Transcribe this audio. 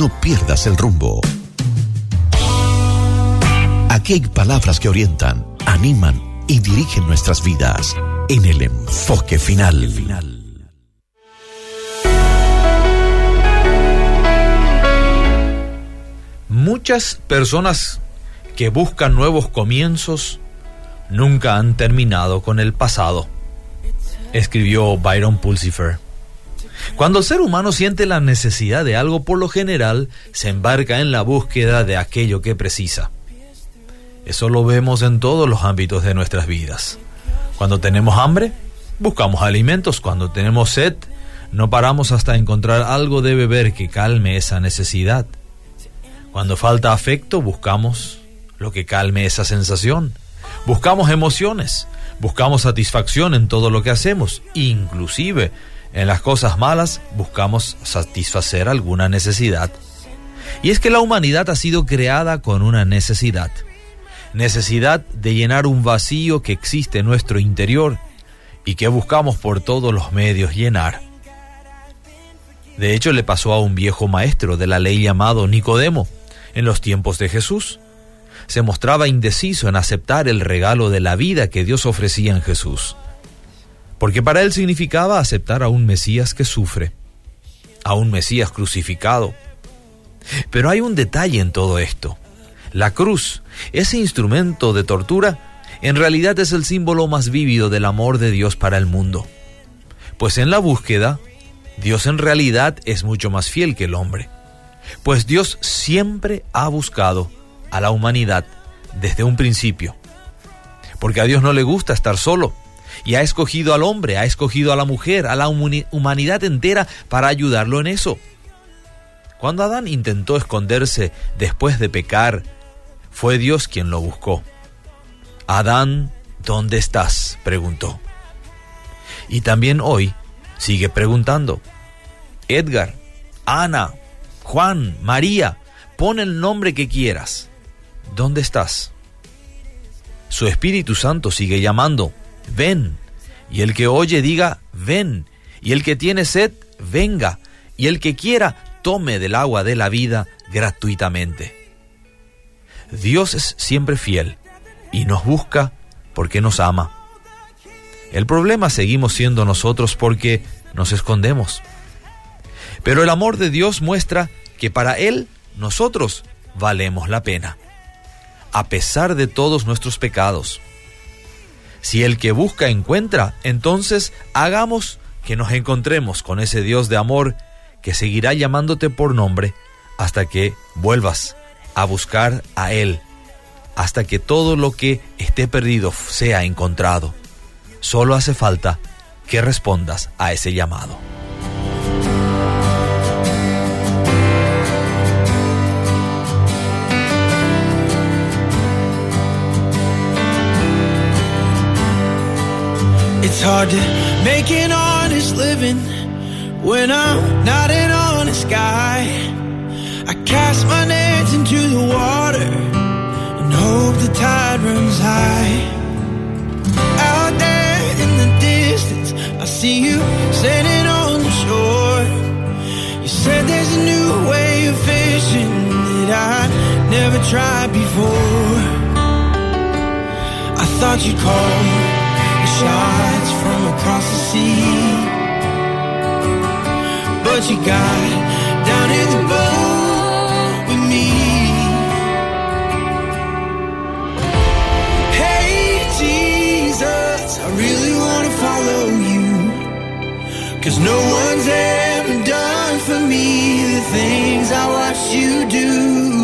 no pierdas el rumbo. Aquí hay palabras que orientan, animan y dirigen nuestras vidas en el enfoque final. Muchas personas que buscan nuevos comienzos nunca han terminado con el pasado, escribió Byron Pulsifer. Cuando el ser humano siente la necesidad de algo, por lo general se embarca en la búsqueda de aquello que precisa. Eso lo vemos en todos los ámbitos de nuestras vidas. Cuando tenemos hambre, buscamos alimentos. Cuando tenemos sed, no paramos hasta encontrar algo de beber que calme esa necesidad. Cuando falta afecto, buscamos lo que calme esa sensación. Buscamos emociones, buscamos satisfacción en todo lo que hacemos, inclusive en las cosas malas buscamos satisfacer alguna necesidad. Y es que la humanidad ha sido creada con una necesidad. Necesidad de llenar un vacío que existe en nuestro interior y que buscamos por todos los medios llenar. De hecho, le pasó a un viejo maestro de la ley llamado Nicodemo en los tiempos de Jesús. Se mostraba indeciso en aceptar el regalo de la vida que Dios ofrecía en Jesús porque para él significaba aceptar a un Mesías que sufre, a un Mesías crucificado. Pero hay un detalle en todo esto. La cruz, ese instrumento de tortura, en realidad es el símbolo más vívido del amor de Dios para el mundo. Pues en la búsqueda, Dios en realidad es mucho más fiel que el hombre. Pues Dios siempre ha buscado a la humanidad desde un principio. Porque a Dios no le gusta estar solo y ha escogido al hombre, ha escogido a la mujer, a la humanidad entera para ayudarlo en eso. Cuando Adán intentó esconderse después de pecar, fue Dios quien lo buscó. Adán, ¿dónde estás? preguntó. Y también hoy sigue preguntando. Edgar, Ana, Juan, María, pon el nombre que quieras. ¿Dónde estás? Su Espíritu Santo sigue llamando ven. Y el que oye diga, ven. Y el que tiene sed, venga. Y el que quiera, tome del agua de la vida gratuitamente. Dios es siempre fiel y nos busca porque nos ama. El problema seguimos siendo nosotros porque nos escondemos. Pero el amor de Dios muestra que para Él nosotros valemos la pena, a pesar de todos nuestros pecados. Si el que busca encuentra, entonces hagamos que nos encontremos con ese Dios de amor que seguirá llamándote por nombre hasta que vuelvas a buscar a Él, hasta que todo lo que esté perdido sea encontrado. Solo hace falta que respondas a ese llamado. It's hard to make an honest living when I'm not an honest guy. I cast my nets into the water and hope the tide runs high. Out there in the distance, I see you standing on the shore. You said there's a new way of fishing that I never tried before. I thought you'd call shots from across the sea. But you got down in the boat with me. Hey, Jesus, I really want to follow you. Cause no one's ever done for me the things I watched you do.